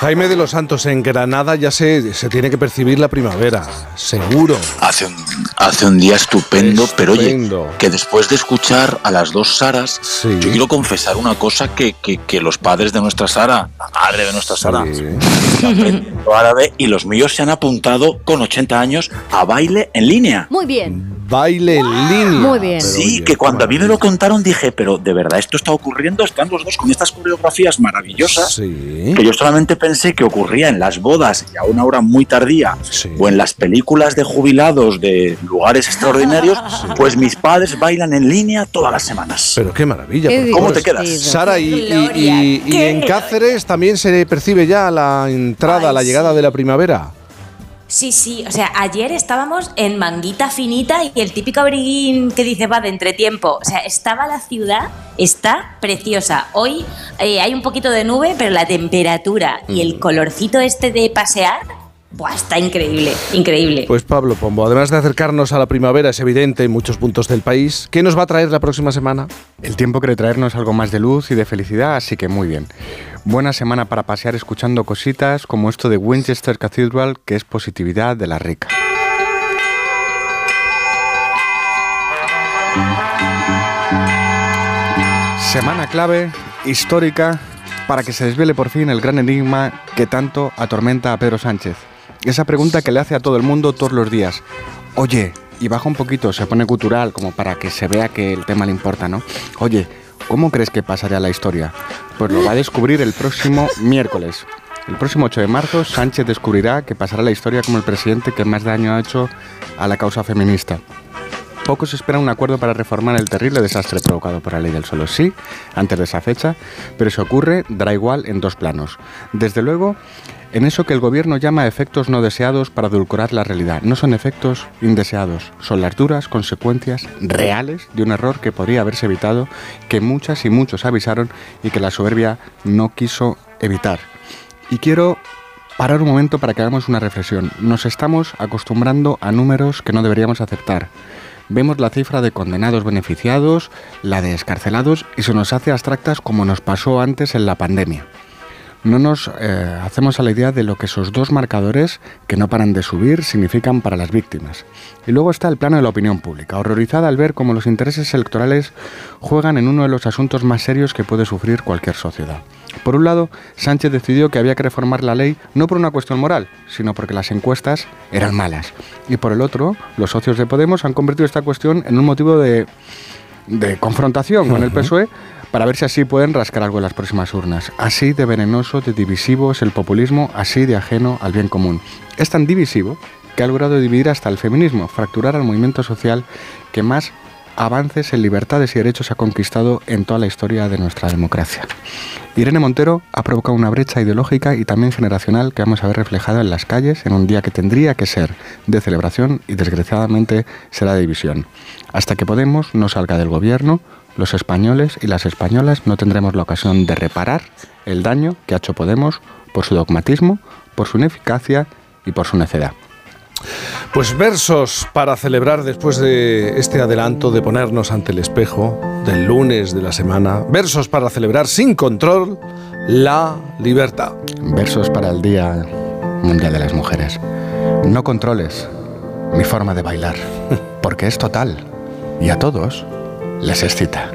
Jaime de los Santos, en Granada ya se, se tiene que percibir la primavera, seguro. Hace un, hace un día estupendo, pero oye, que después de escuchar a las dos Saras, yo quiero confesar una cosa que, que, los padres de nuestra Sara, la madre de nuestra Sara, árabe y los míos se han apuntado con 80 años a baile en línea. Muy bien baile en línea. Muy bien. Sí, que cuando a mí me lo contaron dije, pero de verdad esto está ocurriendo, están los dos con estas coreografías maravillosas sí. que yo solamente pensé que ocurría en las bodas y a una hora muy tardía o en las películas de jubilados de lugares extraordinarios, pues mis padres bailan en línea todas las semanas. Pero qué maravilla. ¿Cómo te quedas? Sara, y, en Cáceres también se percibe ya la entrada, la llegada de la primavera. Sí, sí, o sea, ayer estábamos en manguita finita y el típico abriguín que dice va de entretiempo. O sea, estaba la ciudad, está preciosa. Hoy eh, hay un poquito de nube, pero la temperatura y el mm. colorcito este de pasear Buah, está increíble, increíble. Pues Pablo Pombo, además de acercarnos a la primavera, es evidente en muchos puntos del país. ¿Qué nos va a traer la próxima semana? El tiempo quiere traernos algo más de luz y de felicidad, así que muy bien. Buena semana para pasear escuchando cositas como esto de Winchester Cathedral, que es positividad de la rica. Semana clave, histórica, para que se desvele por fin el gran enigma que tanto atormenta a Pedro Sánchez. Esa pregunta que le hace a todo el mundo todos los días. Oye, y baja un poquito, se pone cultural como para que se vea que el tema le importa, ¿no? Oye, ¿cómo crees que pasará la historia? Pues lo va a descubrir el próximo miércoles. El próximo 8 de marzo, Sánchez descubrirá que pasará la historia como el presidente que más daño ha hecho a la causa feminista. Poco se espera un acuerdo para reformar el terrible desastre provocado por la ley del solo sí antes de esa fecha, pero si ocurre dará igual en dos planos. Desde luego, en eso que el gobierno llama efectos no deseados para adulcorar la realidad. No son efectos indeseados, son las duras consecuencias reales de un error que podría haberse evitado, que muchas y muchos avisaron y que la soberbia no quiso evitar. Y quiero parar un momento para que hagamos una reflexión. Nos estamos acostumbrando a números que no deberíamos aceptar. Vemos la cifra de condenados beneficiados, la de escarcelados y se nos hace abstractas como nos pasó antes en la pandemia no nos eh, hacemos a la idea de lo que esos dos marcadores que no paran de subir significan para las víctimas. Y luego está el plano de la opinión pública, horrorizada al ver cómo los intereses electorales juegan en uno de los asuntos más serios que puede sufrir cualquier sociedad. Por un lado, Sánchez decidió que había que reformar la ley no por una cuestión moral, sino porque las encuestas eran malas. Y por el otro, los socios de Podemos han convertido esta cuestión en un motivo de, de confrontación con el PSOE para ver si así pueden rascar algo en las próximas urnas. Así de venenoso, de divisivo es el populismo, así de ajeno al bien común. Es tan divisivo que ha logrado dividir hasta el feminismo, fracturar al movimiento social que más avances en libertades y derechos ha conquistado en toda la historia de nuestra democracia. Irene Montero ha provocado una brecha ideológica y también generacional que vamos a ver reflejada en las calles en un día que tendría que ser de celebración y desgraciadamente será de división. Hasta que Podemos no salga del gobierno, los españoles y las españolas no tendremos la ocasión de reparar el daño que ha hecho Podemos por su dogmatismo, por su ineficacia y por su necedad. Pues versos para celebrar después de este adelanto de ponernos ante el espejo del lunes de la semana. Versos para celebrar sin control la libertad. Versos para el Día Mundial de las Mujeres. No controles mi forma de bailar, porque es total y a todos les excita.